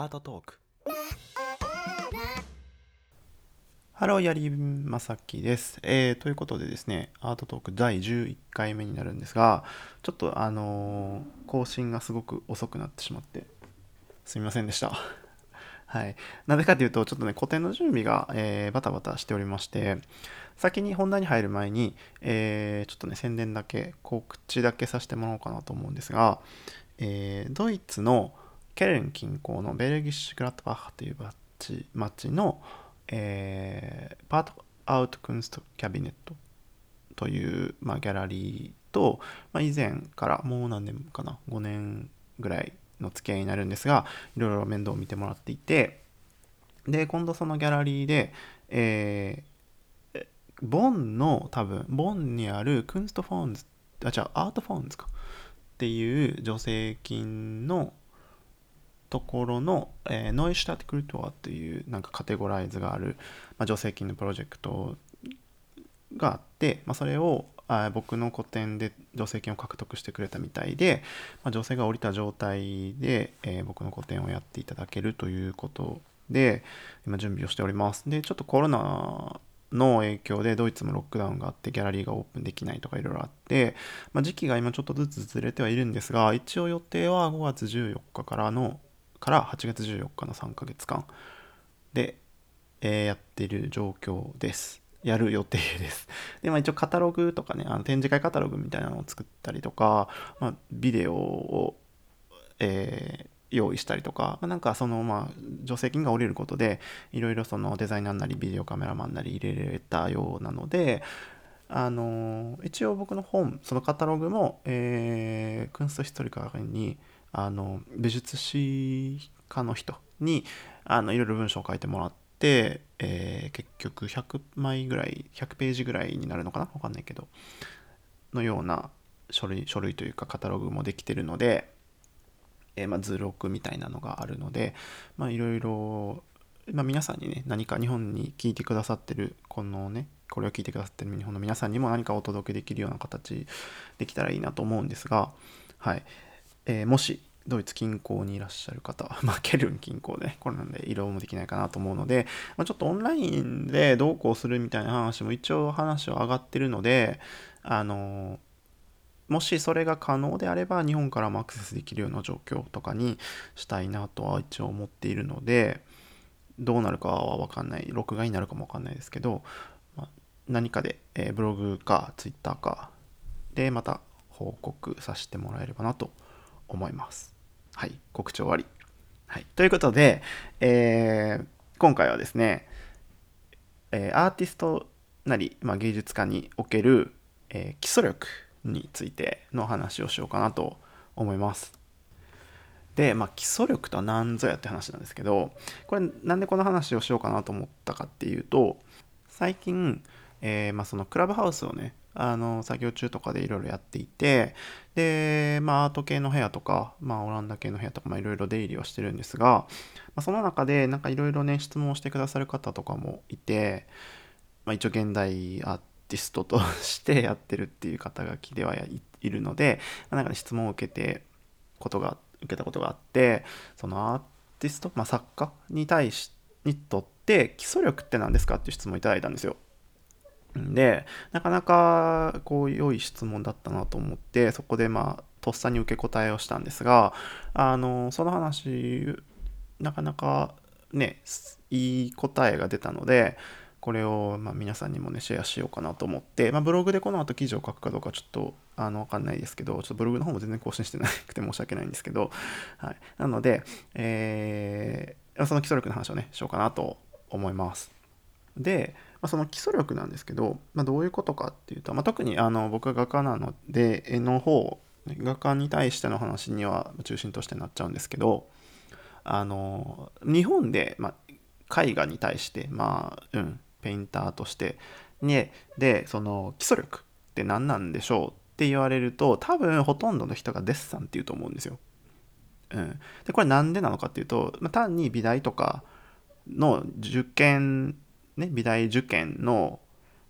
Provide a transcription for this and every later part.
アートトーク。ハローやりまさきです、えーということでですねアートトーク第11回目になるんですがちょっとあのー更新がすごく遅くなってしまってすみませんでした。はい。なぜかというと、ちょっとね、個展の準備が、えーバタバタしておりまして、先に本題に入る前に、えーちょっとね、宣伝だけ、告知だけさせてもらおうかなと思うんですが、えードイツのケルン近郊のベルギッシュ・グラットバッハという町の、えーパート・アウト・クンスト・キャビネットという、まあ、ギャラリーと、まあ、以前からもう何年かな5年ぐらいの付き合いになるんですがいろいろ面倒を見てもらっていてで今度そのギャラリーで、えーボンの多分ボンにあるクンストフォンズあ違うアートフォンズかっていう助成金のところの、えーノイシュタテクルトアっていうなんかカテゴライズがある、まあ、助成金のプロジェクトがあって、まあ、それをあ僕の個展で助成金を獲得してくれたみたいで、まあ、女性が降りた状態で、えー僕の個展をやっていただけるということで今準備をしております。でちょっとコロナの影響でドイツもロックダウンがあってギャラリーがオープンできないとかいろいろあって、まあ、時期が今ちょっとずつずれてはいるんですが一応予定は5月14日からのから8月14日の3ヶ月間で、えーやってる状況です。やる予定です。で、まあ一応カタログとかね、あの展示会カタログみたいなのを作ったりとか、まあ、ビデオを、えー用意したりとか、なんかそのまあ助成金が下りることでいろいろそのデザイナーなりビデオカメラマンなり入れれたようなのであのー一応僕の本そのカタログも、えークンストヒストリカにあの美術史家の人にあのいろいろ文章を書いてもらって、えー結局100枚ぐらい100ページぐらいになるのかな？わかんないけど。のような書類書類というかカタログもできてるので、えーまあ、図録みたいなのがあるのでいろいろ、皆さんにね何か日本に聞いてくださってるこのねこれを聞いてくださってる日本の皆さんにも何かお届けできるような形できたらいいなと思うんですが、はい。えーもしドイツ近郊にいらっしゃる方、まあ、ケルン近郊でね、これなんで移動もできないかなと思うので、まあ、ちょっとオンラインでどうこうするみたいな話も一応話は上がってるので、あのもしそれが可能であれば日本からもアクセスできるような状況とかにしたいなとは一応思っているのでどうなるかは分かんない録画になるかも分かんないですけど、まあ何かで、えーブログかツイッターかでまた報告させてもらえればなと思います。思いますはい、告知終わり。はい、ということで、えー今回はですね、えーアーティストなり、まあ、芸術家における、えー基礎力についての話をしようかなと思います。で、まあ、基礎力とは何ぞやって話なんですけどこれなんでこの話をしようかなと思ったかっていうと最近、えーまあ、そのクラブハウスをねあの作業中とかでいろいろやっていてで、まあ、アート系の部屋とか、まあ、オランダ系の部屋とかいろいろ出入りはしてるんですが、まあ、その中でなんかいろいろね質問をしてくださる方とかもいて、まあ、一応現代アーティストとして やってるっていう肩書きではいいるので、まあなんか、ね、質問を受けてことが受けたことがあってそのアーティスト、まあ、作家に対しにとって基礎力って何ですかっていう質問をいただいたんですよ。でなかなかこう良い質問だったなと思ってそこでまあとっさに受け答えをしたんですがあのその話なかなかねいい答えが出たのでこれをまあ皆さんにもねシェアしようかなと思って、まあ、ブログでこの後記事を書くかどうかちょっとあの分かんないですけどちょっとブログの方も全然更新してなくて申し訳ないんですけど、はい、なので、えーその基礎力の話をねしようかなと思います。で、まあ、その基礎力なんですけど、まあ、どういうことかっていうと、まあ、特にあの僕は画家なので絵の方画家に対しての話には中心としてなっちゃうんですけどあの日本で、まあ、絵画に対してまあうんペインターとしてねでその基礎力って何なんでしょうって言われると多分ほとんどの人がデッサンっていうと思うんですよ。うん、でこれなんでなのかっていうと、まあ、単に美大とかの受験ね美大受験の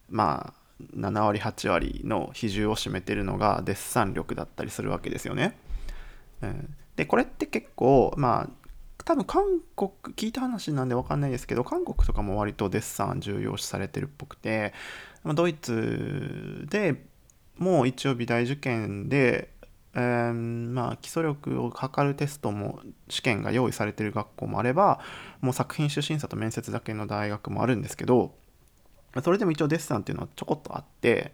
まあ7割8割の比重を占めてるのがデッサン力だったりするわけですよね。うん、でこれって結構まあ多分韓国聞いた話なんで分かんないですけど韓国とかも割とデッサン重要視されてるっぽくてドイツでもう一応美大受験で、えー、まあ基礎力を測るテストも試験が用意されてる学校もあればもう作品主審査と面接だけの大学もあるんですけどそれでも一応デッサンっていうのはちょこっとあって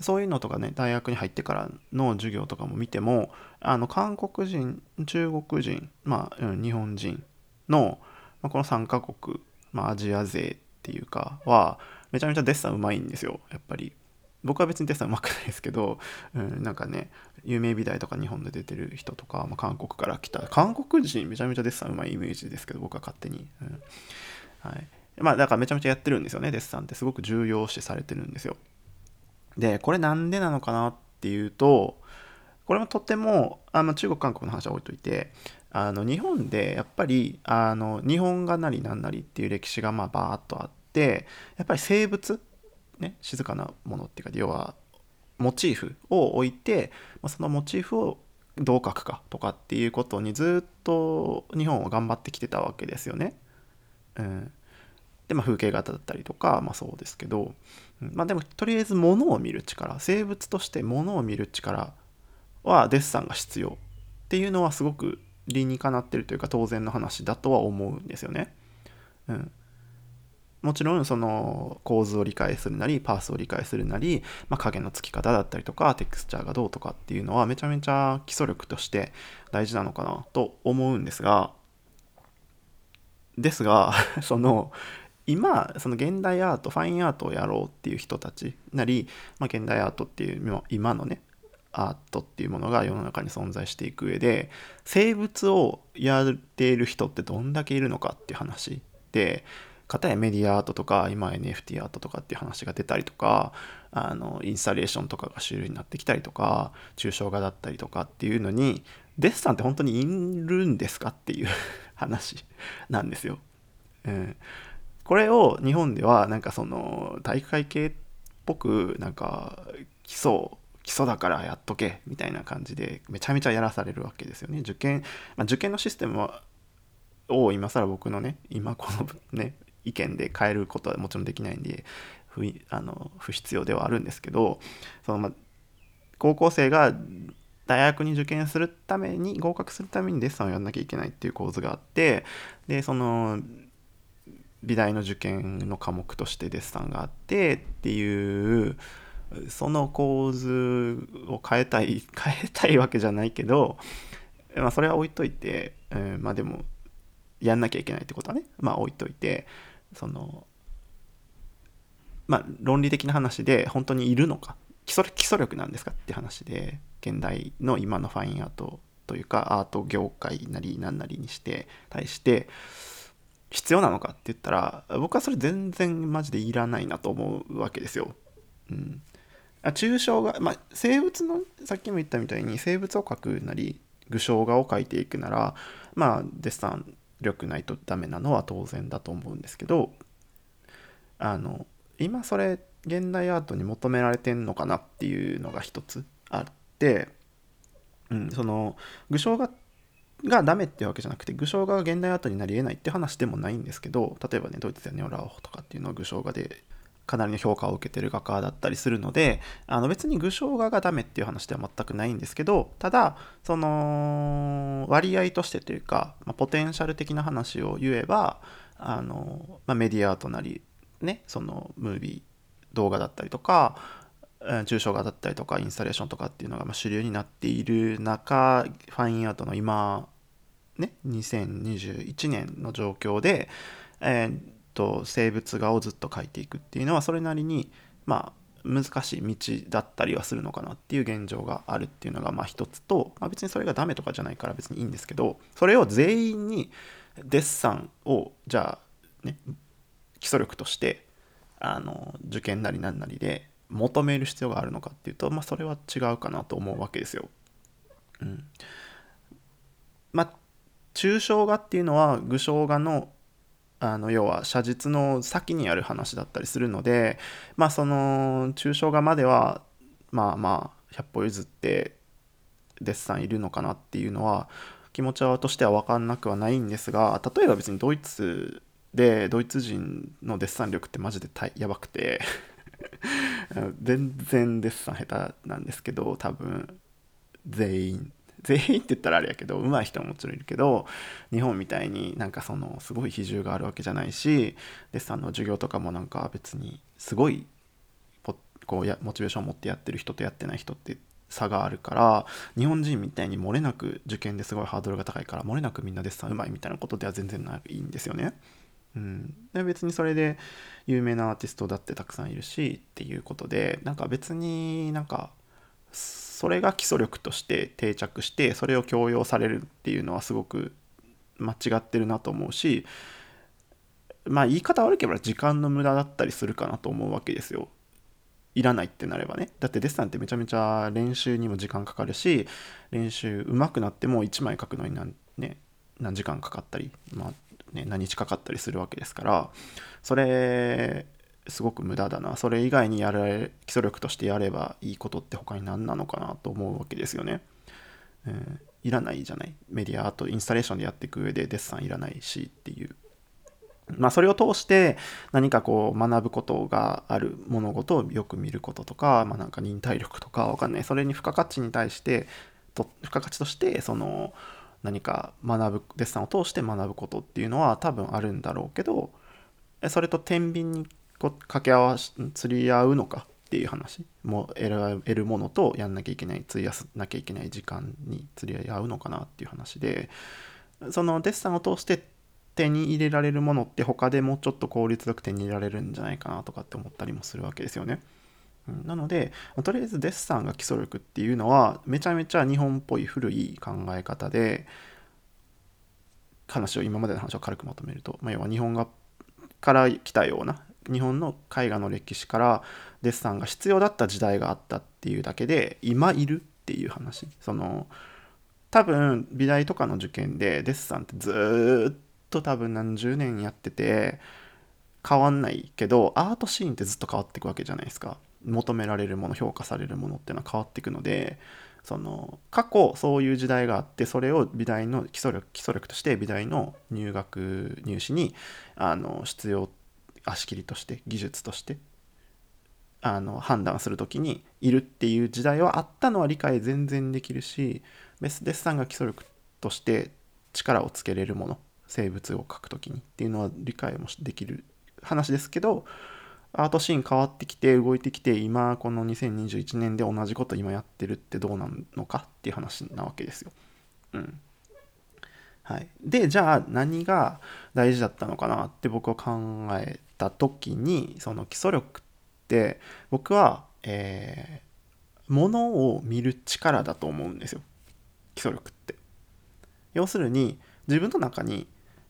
そういうのとかね大学に入ってからの授業とかも見てもあの韓国人中国人、まあ、日本人の、まあ、この3カ国、まあ、アジア勢っていうかはめちゃめちゃデッサンうまいんですよやっぱり。僕は別にデッサンうまくないですけど、うん、なんかね有名美大とか日本で出てる人とか、まあ、韓国から来た韓国人めちゃめちゃデッサンうまいイメージですけど僕は勝手に、うん、はい。まあだからめちゃめちゃやってるんですよねデッサンって。すごく重要視されてるんですよ。で、これなんでなのかなっていうと、これもとっても、あの中国、韓国の話は置いといて、あの日本でやっぱりあの日本がなりなんなりっていう歴史がまあバーッとあってやっぱり生物、ね、静かなものっていうか要はモチーフを置いてまそのモチーフをどう描くかとかっていうことにずっと日本は頑張ってきてたわけですよね。うん、で、まあ、風景画だったりとか、まあ、そうですけど、まあでもとりあえず物を見る力生物として物を見る力はデッサンが必要っていうのはすごく理にかなってるというか当然の話だとは思うんですよね。うん、もちろんその構図を理解するなりパースを理解するなり、まあ、影のつき方だったりとかテクスチャーがどうとかっていうのはめちゃめちゃ基礎力として大事なのかなと思うんですがですが その今その現代アートファインアートをやろうっていう人たちなり、まあ、現代アートっていう今のねアートっていうものが世の中に存在していく上で生物をやっている人ってどんだけいるのかっていう話で片やメディアアートとか今 NFT アートとかっていう話が出たりとかあのインスタレーションとかが主流になってきたりとか抽象画だったりとかっていうのにデッサンって本当にいるんですかっていう 話なんですよ。うんこれを日本ではなんかその体育会系っぽくなんか基礎基礎だからやっとけみたいな感じでめちゃめちゃやらされるわけですよね受験、まあ、受験のシステムはを今更僕のね今このね意見で変えることはもちろんできないんで不あの不必要ではあるんですけどその、ま、高校生が大学に受験するために合格するためにデッサンをやんなきゃいけないっていう構図があってでその美大の受験の科目としてデッサンがあってっていうその構図を変えたい 変えたいわけじゃないけど、まあ、それは置いといて、えー、まあでもやんなきゃいけないってことはねまあ置いといてそのまあ論理的な話で本当にいるのか基礎基礎力なんですかって話で現代の今のファインアートというかアート業界なり何なりにして対して必要なのかって言ったら僕はそれ全然マジでいらないなと思うわけですよ。うん、抽象画、まあ、生物のさっきも言ったみたいに生物を描くなり具象画を描いていくならまあデッサン力ないとダメなのは当然だと思うんですけどあの今それ現代アートに求められてんのかなっていうのが一つあって、うん、その具象画がダメっていうわけじゃなくて具象画が現代アートになりえないって話でもないんですけど例えばねドイツやネオラーホとかっていうのは具象画でかなりの評価を受けてる画家だったりするのであの別に具象画がダメっていう話では全くないんですけどただその割合としてというか、まあ、ポテンシャル的な話を言えばあの、まあ、メディアアートなりねそのムービー動画だったりとか抽象画だったりとかインスタレーションとかっていうのが主流になっている中ファインアートの今ね、2021年の状況で、えー、と生物画をずっと描いていくっていうのはそれなりにまあ難しい道だったりはするのかなっていう現状があるっていうのがまあ一つと、まあ、別にそれがダメとかじゃないから別にいいんですけどそれを全員にデッサンをじゃあね基礎力としてあの受験なりなんなりで求める必要があるのかっていうと、まあ、それは違うかなと思うわけですよ。うん、まあ抽象画っていうのは具象画のあの要は写実の先にある話だったりするのでまあその抽象画まではまあまあ100歩譲ってデッサンいるのかなっていうのは気持ちとしては分かんなくはないんですが例えば別にドイツでドイツ人のデッサン力ってマジでやばくて 全然デッサン下手なんですけど多分全員。全員って言ったらあれやけど上手い人ももちろんいるけど日本みたいになんかそのすごい比重があるわけじゃないしデッサンの授業とかもなんか別にすごいこうやモチベーションを持ってやってる人とやってない人って差があるから日本人みたいに漏れなく受験ですごいハードルが高いから漏れなくみんなデッサンうまいみたいなことでは全然ないんですよね。うん、で別にそれで有名なアーティストだってたくさんいるしっていうことでなんか別になんかそれが基礎力として定着してそれを強要されるっていうのはすごく間違ってるなと思うしまあ言い方悪ければ時間の無駄だったりするかなと思うわけですよ。いらないってなればねだってデッサンってめちゃめちゃ練習にも時間かかるし練習上手くなっても1枚書くのに何,、ね、何時間かかったり、まあね、何日かかったりするわけですからそれすごく無駄だな。それ以外にやられ基礎力としてやればいいことって他に何なのかなと思うわけですよね。うん、いらないじゃない。メディアあとインスタレーションでやっていく上でデッサンいらないしっていう。まあ、それを通して何かこう学ぶことがある物事をよく見ることとか、まあ、なんか忍耐力とかわかんない。それに付加価値に対してと付加価値としてその何か学ぶデッサンを通して学ぶことっていうのは多分あるんだろうけどそれと天秤に掛け合わし釣り合うのかっていう話もう得るものとやんなきゃいけない費やさなきゃいけない時間に釣り合うのかなっていう話でそのデッサンを通して手に入れられるものって他でもうちょっと効率よく手に入れられるんじゃないかなとかって思ったりもするわけですよね。なので、とりあえずデッサンが基礎力っていうのはめちゃめちゃ日本っぽい古い考え方で話を今までの話を軽くまとめると、まあ、要は日本がから来たような日本の絵画の歴史からデッサンが必要だった時代があったっていうだけで今いるっていう話。その多分美大とかの受験でデッサンってずっと多分何十年やってて変わんないけどアートシーンってずっと変わっていくわけじゃないですか。求められるもの評価されるものっていうのは変わっていくのでその過去そういう時代があってそれを美大の基礎力基礎力として美大の入学入試にあの必要足切りとして技術としてあの判断する時にいるっていう時代はあったのは理解全然できるしメスデッサンが基礎力として力をつけれるもの生物を描く時にっていうのは理解もできる話ですけどアートシーン変わってきて動いてきて今この2021年で同じこと今やってるってどうなのかっていう話なわけですよ。うんはい、でじゃあ何が大事だったのかなって僕は考えた時にその基礎力って僕は、えー、ものを見る力だと思うんですよ基礎力って。要するに自分の中に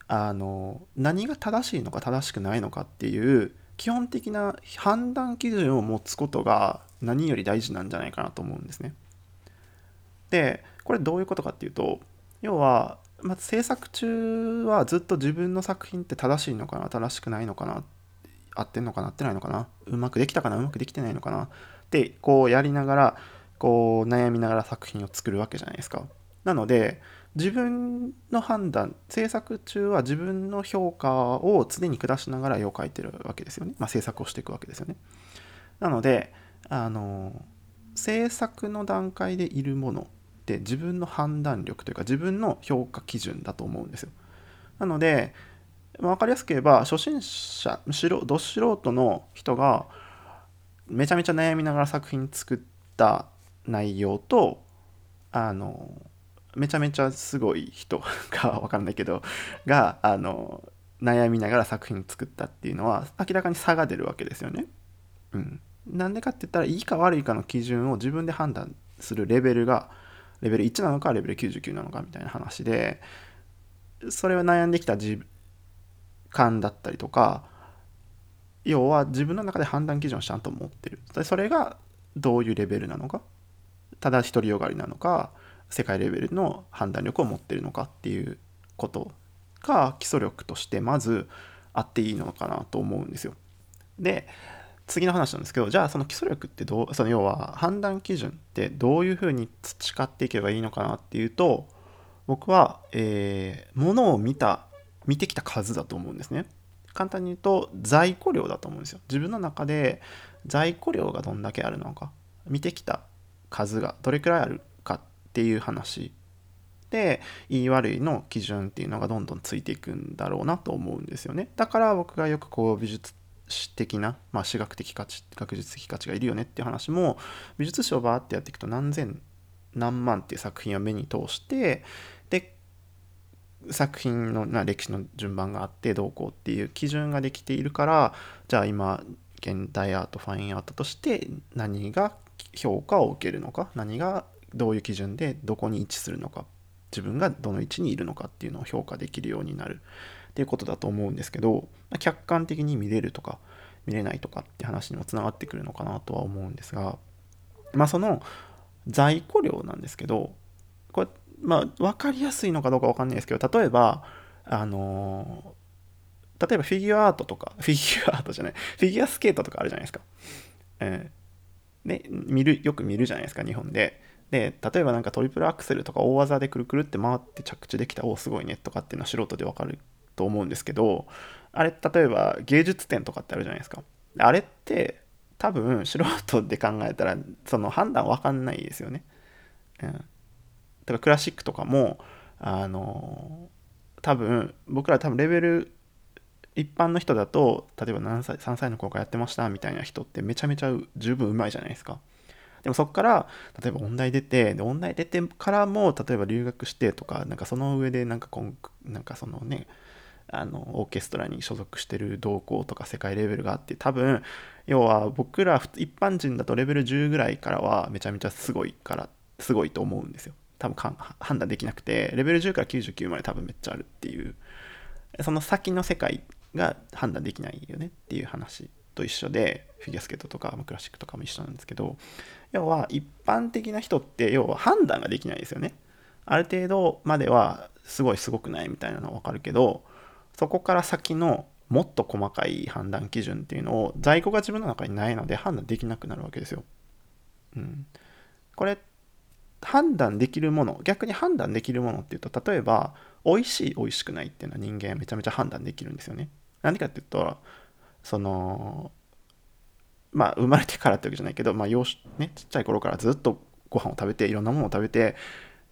あの何が正しいのか正しくないのかっていう基本的な判断基準を持つことが何より大事なんじゃないかなと思うんですね。でこれどういうことかっていうと要はまず制作中はずっと自分の作品って正しいのかな正しくないのかなっ合ってんのかな合ってないのかな？うまくできたかな？うまくできてないのかな？ってこうやりながらこう悩みながら作品を作るわけじゃないですか。なので自分の判断制作中は自分の評価を常に下しながら絵を描いてるわけですよね、まあ、制作をしていくわけですよね。なのであの制作の段階でいるものって自分の判断力というか自分の評価基準だと思うんですよ。なのでま分かりやすく言えば初心者しろど素人の人がめちゃめちゃ悩みながら作品作った内容とあのめちゃめちゃすごい人が分かんないけどがあの悩みながら作品作ったっていうのは明らかに差が出るわけですよね。うん、なんでかって言ったらいいか悪いかの基準を自分で判断するレベルがレベル1なのかレベル99なのかみたいな話でそれは悩んできた間だったりとか要は自分の中で判断基準をちゃんと持ってるそれがどういうレベルなのかただ独りよがりなのか世界レベルの判断力を持ってるのかっていうことが基礎力としてまずあっていいのかなと思うんですよ。で次の話なんですけどじゃあその基礎力ってどうその要は判断基準ってどういうふうに培っていけばいいのかなっていうと僕は、えー、物を見た見てきた数だと思うんですね。簡単に言うと在庫量だと思うんですよ。自分の中で在庫量がどんだけあるのか見てきた数がどれくらいあるかっていう話。でいい悪いの基準っていうのがどんどんついていくんだろうなと思うんですよね。だから僕がよくこう美術史的な、まあ、史学的価値学術的価値がいるよねっていう話も美術史をバーってやっていくと何千何万っていう作品を目に通して作品のな歴史の順番があってどうこうっていう基準ができているからじゃあ今現代アートファインアートとして何が評価を受けるのか何がどういう基準でどこに位置するのか自分がどの位置にいるのかっていうのを評価できるようになる。っていうことだと思うんですけど客観的に見れるとか見れないとかって話にもつながってくるのかなとは思うんですがまあその在庫量なんですけどこれまあ分かりやすいのかどうか分かんないですけど例えばあの例えばフィギュアアートとか フィギュアアートじゃないフィギュアスケートとかあるじゃないですか、えー、ね見るよく見るじゃないですか日本で。で例えばなんかトリプルアクセルとか大技でくるくるって回って着地できたおすごいねとかっていうのは素人で分かると思うんですけどあれ例えば芸術展とかってあるじゃないですか。あれって多分素人で考えたらその判断分かんないですよね。うん、だからクラシックとかもあの多分僕ら多分レベル一般の人だと例えば何歳3歳の頃からやってましたみたいな人ってめちゃめちゃ十分うまいじゃないですか。でもそこから例えば音大出てで音大出てからも例えば留学してとかなんかその上でなんかこんなんかそのねあのオーケストラに所属してる同行とか世界レベルがあって多分要は僕ら一般人だとレベル10ぐらいからはめちゃめちゃすごいからすごいと思うんですよ多分判断できなくてレベル10から99まで多分めっちゃあるっていう。その先の世界が判断できないよねっていう話と一緒でフィギュアスケートとかクラシックとかも一緒なんですけど要は一般的な人って要は判断ができないですよね。ある程度まではすごいすごくないみたいなのは分かるけどそこから先のもっと細かい判断基準っていうのを在庫が自分の中にないので判断できなくなるわけですよ。うん、これ判断できるもの逆に判断できるものっていうと例えば美味しい美味しくないっていうのは人間めちゃめちゃ判断できるんですよね。何かっていうとそのまあ生まれてからってわけじゃないけど、まあ幼ね、ちっちゃい頃からずっとご飯を食べていろんなものを食べて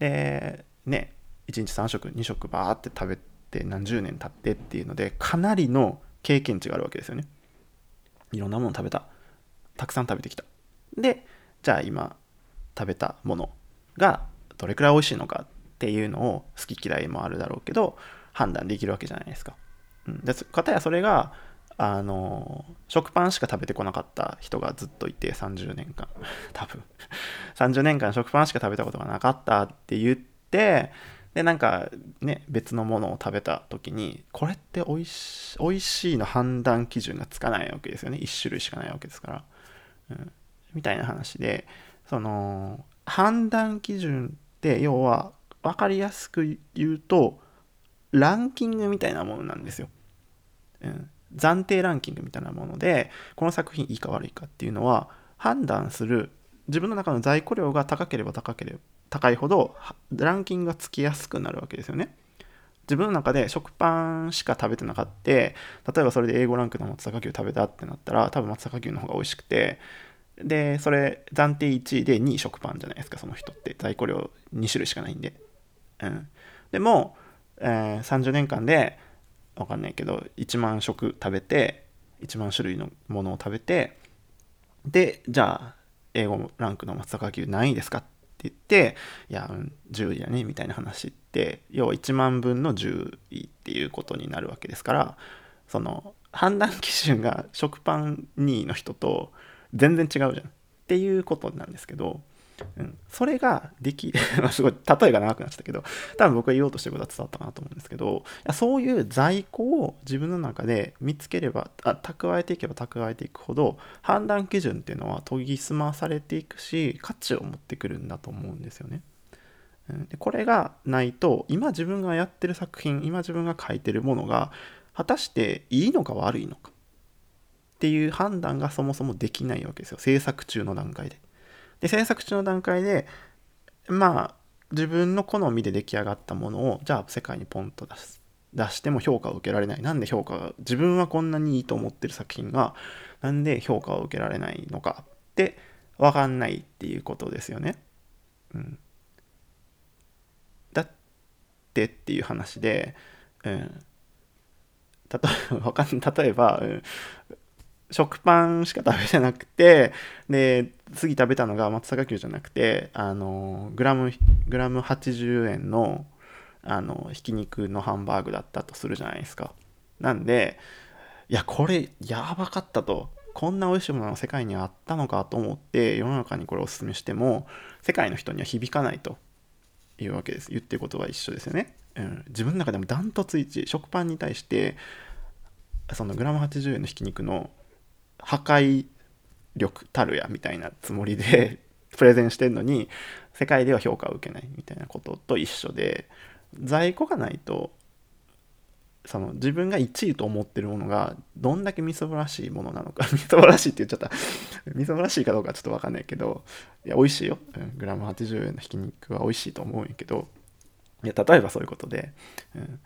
でね1日3食2食バーって食べて何十年経ってっていうのでかなりの経験値があるわけですよね。いろんなもの食べた。たくさん食べてきた。でじゃあ今食べたものがどれくらい美味しいのかっていうのを好き嫌いもあるだろうけど判断できるわけじゃないですか。うん、でかたやそれがあの食パンしか食べてこなかった人がずっといて30年間多分。30年間食パンしか食べたことがなかったって言ってでなんかね別のものを食べた時にこれっておいし美味しいの判断基準がつかないわけですよね。1種類しかないわけですから、うん、みたいな話でその判断基準って要は分かりやすく言うとランキングみたいなものなんですよ、うん、暫定ランキングみたいなものでこの作品いいか悪いかっていうのは判断する自分の中の在庫量が高ければ高ければ高いほどランキングがつきやすくなるわけですよね。自分の中で食パンしか食べてなかった例えばそれで A5 ランクの松阪牛食べたってなったら多分松阪牛の方が美味しくてでそれ暫定1位で2位食パンじゃないですかその人って。在庫量2種類しかないんで、うん、でも、えー、30年間で分かんないけど1万食食べて1万種類のものを食べてでじゃあ A5 ランクの松阪牛何位ですかって言って、いや、10位だね、みたいな話って、要は1万分の10位っていうことになるわけですから、その、判断基準が食パン2位の人と全然違うじゃん。っていうことなんですけど、うん、それができ すごい例えが長くなっちゃったけど多分僕が言おうとしてることは伝わったかなと思うんですけどそういう在庫を自分の中で見つければあ蓄えていけば蓄えていくほど判断基準っていうのは研ぎ澄まされていくし価値を持ってくるんだと思うんですよね。でこれがないと今自分がやってる作品今自分が書いてるものが果たしていいのか悪いのか。っていう判断がそもそもできないわけですよ。制作中の段階で。で制作中の段階でまあ自分の好みで出来上がったものをじゃあ世界にポンと出す出しても評価を受けられない。なんで評価が自分はこんなにいいと思ってる作品がなんで評価を受けられないのかって分かんないっていうことですよね。うん、だってっていう話で、うん、例えば例えば、うん、食パンしか食べてなくてで次食べたのが松阪牛じゃなくてあのグラムグラム80円のあのひき肉のハンバーグだったとするじゃないですか。なんでいやこれやばかったと。こんな美味しいものが世界にあったのかと思って世の中にこれをおすすめしても世界の人には響かないと。いうわけです。言ってることは一緒ですよね、うん、自分の中でもダントツ1食パンに対してそのグラム80円のひき肉の破壊力たるやみたいなつもりで プレゼンしてんのに世界では評価を受けないみたいなことと一緒で在庫がないとその自分が1位と思ってるものがどんだけみそぼらしいものなのか みそぼらしいって言っちゃった。みそぼらしいかどうかちょっと分かんないけどいや美味しいよ、うん、グラム80円のひき肉は美味しいと思うんやけどいや例えばそういうことで、うん、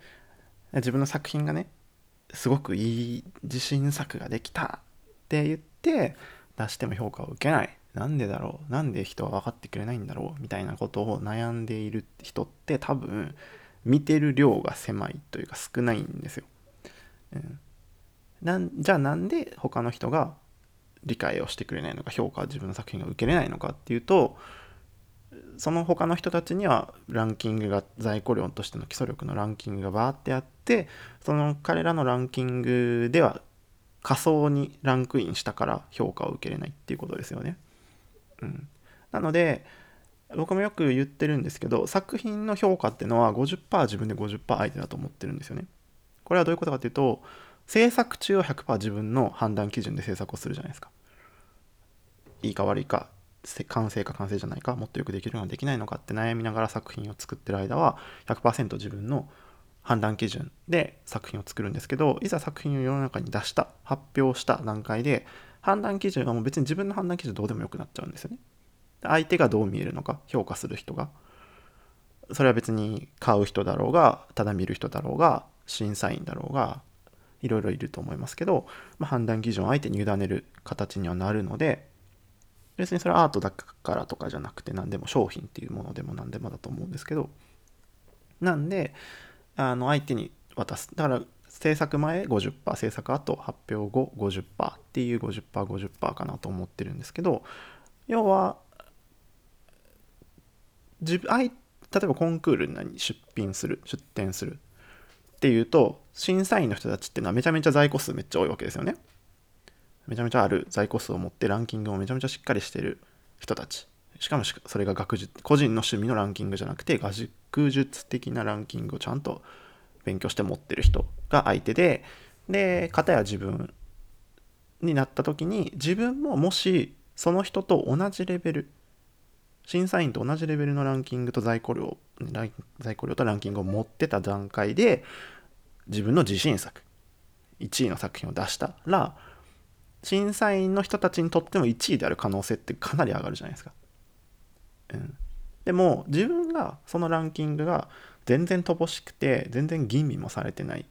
自分の作品がねすごくいい自信作ができたって言って出しても評価を受けない。なんでだろう？なんで人は分かってくれないんだろう？みたいなことを悩んでいる人って多分見てる量が狭いというか少ないんですよ。うん、なんじゃあなんで他の人が理解をしてくれないのか評価は自分の作品が受けれないのかっていうとその他の人たちにはランキングが在庫量としての基礎力のランキングがバーってあってその彼らのランキングでは仮想にランクインしたから評価を受けれないっていうことですよね。うん、なので僕もよく言ってるんですけど作品の評価っていうのは50%自分で50%相手だと思ってるんですよね。これはどういうことかっていうと制作中は100%自分の判断基準で制作をするじゃないですか。いいか悪いか完成か完成じゃないかもっとよくできるのかできないのかって悩みながら作品を作ってる間は100%自分の判断基準で作品を作るんですけどいざ作品を世の中に出した発表した段階で判断基準はもう別に自分の判断基準どうでもよくなっちゃうんですよね。相手がどう見えるのか評価する人が。それは別に買う人だろうがただ見る人だろうが審査員だろうがいろいろいると思いますけど、まあ、判断基準を相手に委ねる形にはなるので別にそれはアートだからとかじゃなくて何でも商品っていうものでも何でもだと思うんですけど。なんであの相手に渡す。だから制作前50%制作後発表後50%っていう 50%50% かなと思ってるんですけど要は自分例えばコンクールに出品する出展する。っていうと審査員の人たちっていうのはめちゃめちゃ在庫数めっちゃ多いわけですよね。めちゃめちゃある在庫数を持ってランキングもめちゃめちゃしっかりしてる人たち。しかもそれが学術個人の趣味のランキングじゃなくて学術的なランキングをちゃんと勉強して持ってる人が相手でで片や自分になった時に自分ももしその人と同じレベル審査員と同じレベルのランキングと在庫量在庫量とランキングを持ってた段階で自分の自信作1位の作品を出したら審査員の人たちにとっても1位である可能性ってかなり上がるじゃないですか。うん、でも自分がそのランキングが全然乏しくて全然吟味もされてない。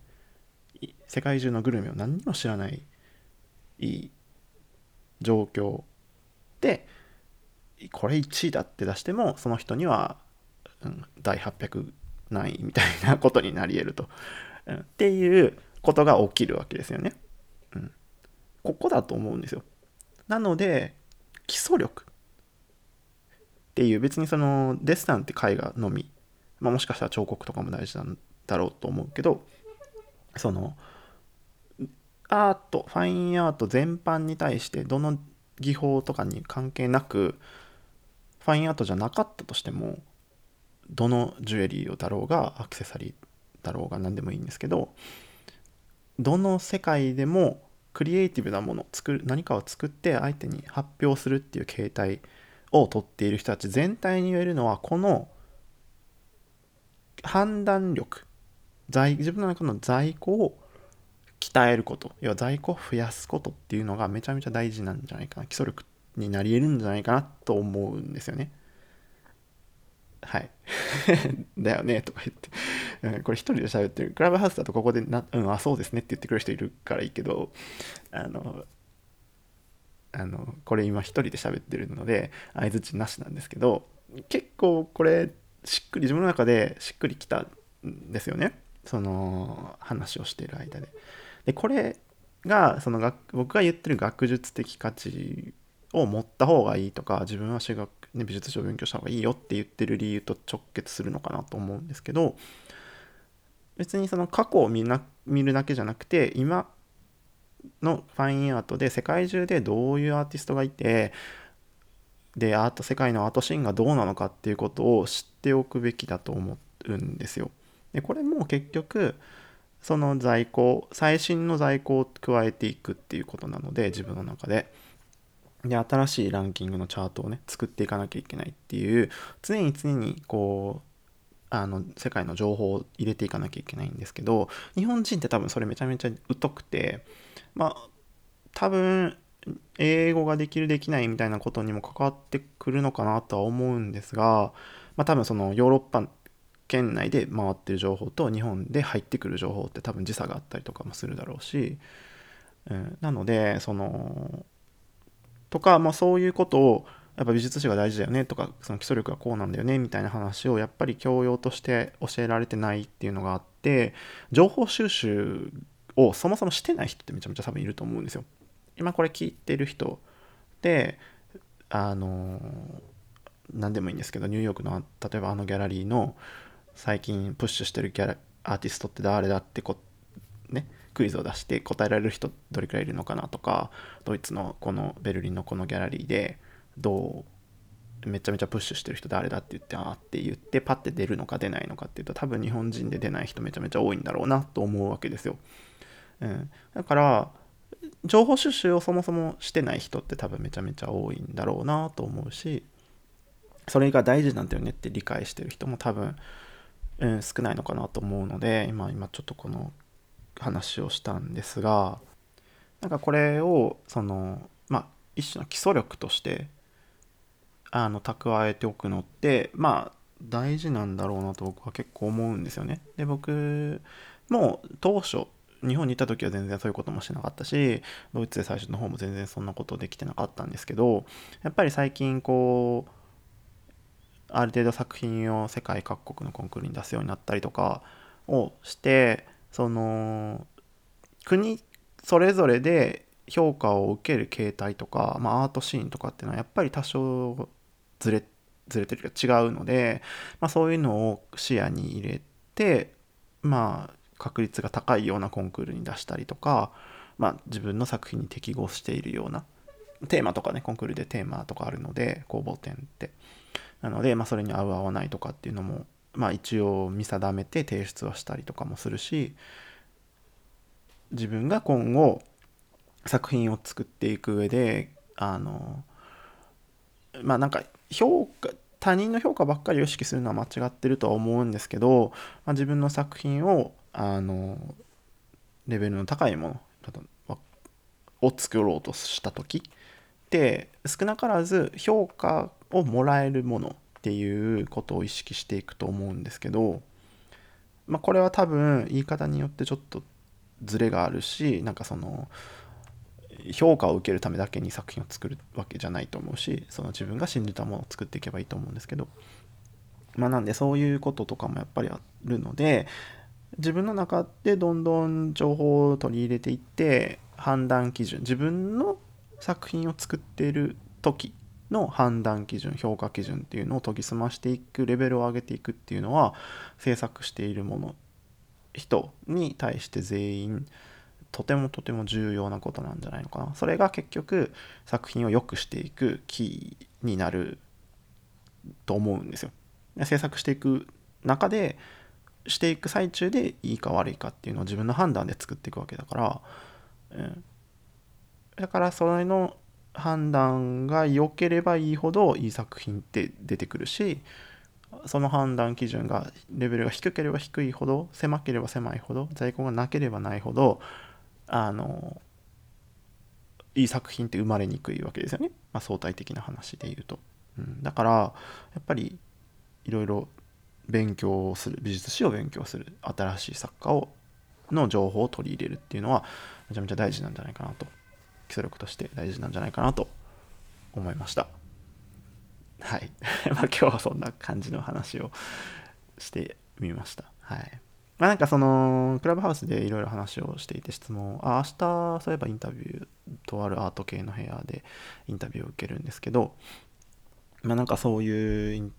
世界中のグルメを何にも知らない。いい。状況。でこれ1位だって出してもその人には、うん、第800何位みたいなことになり得ると、うん、っていうことが起きるわけですよね。うん、ここだと思うんですよ。なので基礎力。っていう別にそのデッサンって絵画のみ、まあ、もしかしたら彫刻とかも大事なんだろうと思うけどそのアートファインアート全般に対してどの技法とかに関係なくファインアートじゃなかったとしてもどのジュエリーをだろうがアクセサリーだろうが何でもいいんですけどどの世界でもクリエイティブなもの作る何かを作って相手に発表するっていう形態を取っている人たち全体に言えるのはこの判断力在自分の中の在庫を鍛えること要は在庫を増やすことっていうのがめちゃめちゃ大事なんじゃないかな基礎力になり得るんじゃないかなと思うんですよね。はい。だよねとか言って、うん、これ一人で喋ってる。クラブハウスだとここでな「うんあそうですね」って言ってくれる人いるからいいけどあのあのこれ今一人で喋ってるので相づちなしなんですけど結構これしっくり自分の中でしっくりきたんですよねその話をしてる間で。でこれがその僕が言ってる学術的価値を持った方がいいとか自分は修学、ね、美術史を勉強した方がいいよって言ってる理由と直結するのかなと思うんですけど別にその過去を見な見るだけじゃなくて今のファインアートで世界中でどういうアーティストがいてでアート世界のアートシーンがどうなのかっていうことを知っておくべきだと思うんですよ。でこれも結局その在庫最新の在庫を加えていくっていうことなので自分の中で。で新しいランキングのチャートをね作っていかなきゃいけないっていう常に常にこうあの世界の情報を入れていかなきゃいけないんですけど日本人って多分それめちゃめちゃ疎くてまあ多分英語ができるできないみたいなことにも関わってくるのかなとは思うんですが、まあ、多分そのヨーロッパ圏内で回ってる情報と日本で入ってくる情報って多分時差があったりとかもするだろうし、うん、なのでそのとか、まあ、そういうことをやっぱ美術史が大事だよねとかその基礎力がこうなんだよねみたいな話をやっぱり教養として教えられてないっていうのがあって情報収集をそもそもしてない人ってめちゃめちゃ多分いると思うんですよ。今これ聞いてる人であの何でもいいんですけどニューヨークの例えばあのギャラリーの最近プッシュしてるギャラアーティストって誰だってこねクイズを出して答えられる人どれくらいいるのかなとかドイツのこのベルリンのこのギャラリーでどうめちゃめちゃプッシュしてる人誰だって言ってああって言ってパッて出るのか出ないのかっていうと多分日本人で出ない人めちゃめちゃ多いんだろうなと思うわけですよ。うん、だから情報収集をそもそもしてない人って多分めちゃめちゃ多いんだろうなと思うしそれが大事なんだよねって理解してる人も多分、うん、少ないのかなと思うので今今ちょっとこの話をしたんですがなんかこれをそのまあ一種の基礎力としてあの蓄えておくのってまあ大事なんだろうなと僕は結構思うんですよね。で僕も当初日本にいた時は全然そういうこともしなかったしドイツで最初の方も全然そんなことできてなかったんですけどやっぱり最近こうある程度作品を世界各国のコンクールに出すようになったりとかをしてその国それぞれで評価を受ける形態とか、まあ、アートシーンとかっていうのはやっぱり多少ずれずれてるか違うので、まあ、そういうのを視野に入れてまあ確率が高いようなコンクールに出したりとか、まあ、自分の作品に適合しているようなテーマとかねコンクールでテーマとかあるので公募点って。なので、まあ、それに合う合わないとかっていうのも、まあ、一応見定めて提出はしたりとかもするし自分が今後作品を作っていく上であのまあなんか評価他人の評価ばっかりを意識するのは間違ってるとは思うんですけど、まあ、自分の作品をあのレベルの高いものを作ろうとした時って少なからず評価をもらえるものっていうことを意識していくと思うんですけど、まあ、これは多分言い方によってちょっとズレがあるしなんかその評価を受けるためだけに作品を作るわけじゃないと思うしその自分が信じたものを作っていけばいいと思うんですけど。まあなんでそういうこととかもやっぱりあるので自分の中でどんどん情報を取り入れていって判断基準自分の作品を作っている時の判断基準評価基準っていうのを研ぎ澄ましていくレベルを上げていくっていうのは制作しているもの人に対して全員とてもとても重要なことなんじゃないのかな。それが結局作品を良くしていくキーになると思うんですよ。制作していく中でしていく最中でいいか悪いかっていうのを自分の判断で作っていくわけだから、うん、だからそれの判断が良ければいいほどいい作品って出てくるしその判断基準がレベルが低ければ低いほど狭ければ狭いほど在庫がなければないほどあのいい作品って生まれにくいわけですよね、まあ、相対的な話で言うと、うん、だからやっぱりいろいろ勉強をする美術史を勉強する新しい作家をの情報を取り入れるっていうのはめちゃめちゃ大事なんじゃないかなと。基礎力として大事なんじゃないかなと。思いました。はい。まあ今日はそんな感じの話をしてみました。はい。まあなんかそのクラブハウスでいろいろ話をしていて質問あ明日そういえばインタビューとあるアート系の部屋でインタビューを受けるんですけどまあなんかそういう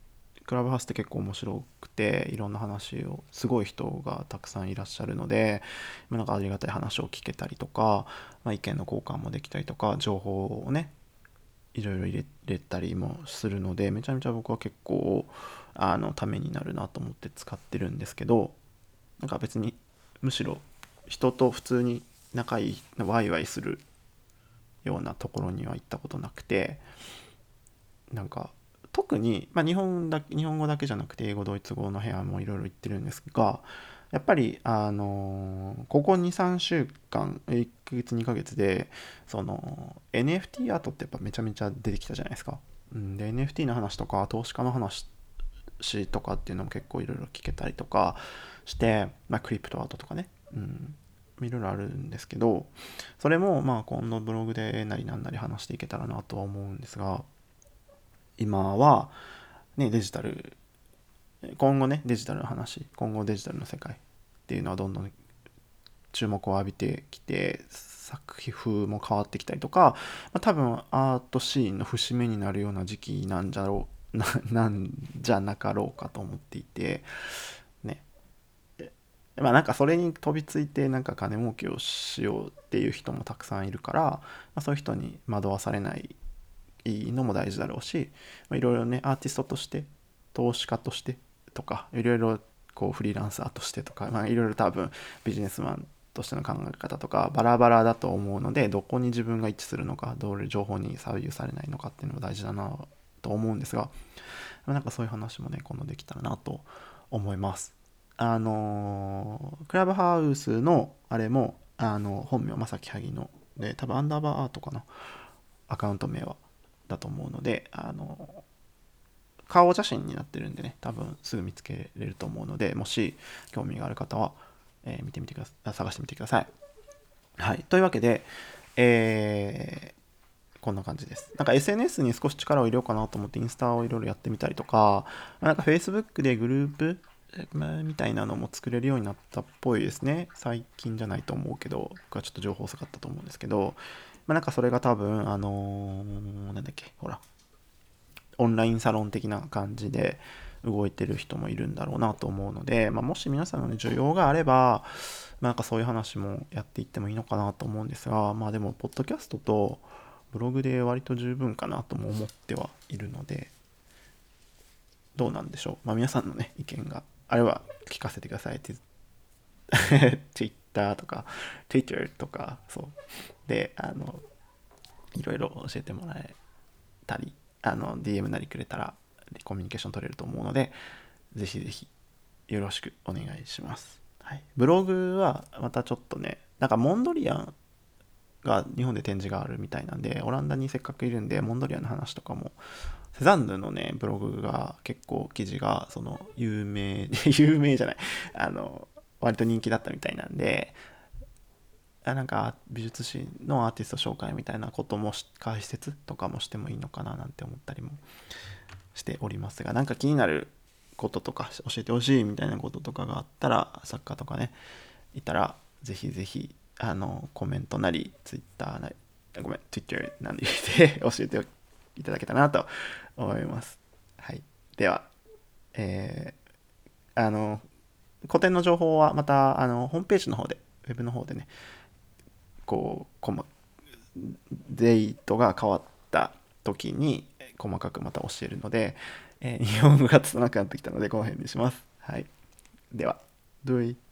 クラブハウスって結構面白くていろんな話をすごい人がたくさんいらっしゃるので、まあ、なんかありがたい話を聞けたりとか、まあ、意見の交換もできたりとか情報をねいろいろ入れたりもするのでめちゃめちゃ僕は結構あのためになるなと思って使ってるんですけどなんか別にむしろ人と普通に仲いいワイワイするようなところには行ったことなくてなんか特に、まあ、日本だ日本語だけじゃなくて英語ドイツ語の部屋もいろいろ行ってるんですがやっぱりあのここ23週間1ヶ月2ヶ月でその NFT アートってやっぱめちゃめちゃ出てきたじゃないですか。で NFT の話とか投資家の話とかっていうのも結構いろいろ聞けたりとかして、まあ、クリプトアートとかね、うん、いろいろあるんですけどそれもまあ今度ブログでなりなんなり話していけたらなとは思うんですが今は、ね、デジタル今後ねデジタルの話今後デジタルの世界っていうのはどんどん注目を浴びてきて作品風も変わってきたりとか、まあ、多分アートシーンの節目になるような時期なんじゃろうな なんじゃなかろうかと思っていてまあなんかそれに飛びついてなんか金儲けをしようっていう人もたくさんいるから、まあ、そういう人に惑わされないのも大事だろうしいろいろねアーティストとして投資家としてとかいろいろこうフリーランサーとしてとかいろいろ多分ビジネスマンとしての考え方とかバラバラだと思うのでどこに自分が一致するのかどういう情報に左右されないのかっていうのも大事だなと思うんですがなんかそういう話もね今度できたらなと思います。あのクラブハウスのあれもあの本名正木萩野で多分アンダーバーアートかなアカウント名はだと思うのであの顔写真になってるんでね多分すぐ見つけれると思うのでもし興味がある方は、えー、見てみてください探してみてくださいはいというわけでえー、こんな感じです。なんか SNS に少し力を入れようかなと思ってインスタをいろいろやってみたりとか、なんか Facebook でグループみたいなのも作れるようになったっぽいですね。最近じゃないと思うけど、僕はちょっと情報遅かったと思うんですけど、まあ、なんかそれが多分、あのー、なんだっけ、ほら、オンラインサロン的な感じで動いてる人もいるんだろうなと思うので、まあ、もし皆さんの、ね、需要があれば、まあ、なんかそういう話もやっていってもいいのかなと思うんですが、まあでも、ポッドキャストとブログで割と十分かなとも思ってはいるので、どうなんでしょう？まあ皆さんのね、意見があれば聞かせてくださいって。Twitter とか、Twitter とか、そう。で、あの、いろいろ教えてもらえたり、あの、DM なりくれたら、コミュニケーション取れると思うので、ぜひぜひ、よろしくお願いします。はい。ブログは、またちょっとね、なんかモンドリアンが日本で展示があるみたいなんで、オランダにせっかくいるんで、モンドリアの話とかも、セザンヌのね、ブログが結構記事が、その、有名、有名じゃない、あの、割と人気だったみたいなんで、なんか美術史のアーティスト紹介みたいなことも解説とかもしてもいいのかななんて思ったりもしておりますがなんか気になることとか教えてほしいみたいなこととかがあったら作家とかねいたらぜひぜひあのコメントなりツイッターなりごめん Twitter なんでて教えていただけたなと思います。はい、では、えー、あの古典の情報はまたあのホームページの方でウェブの方でねこうこまデイトが変わった時に細かくまた教えるので、えー、日本語がつなくなってきたのでこの辺にします。はい。では、Do it.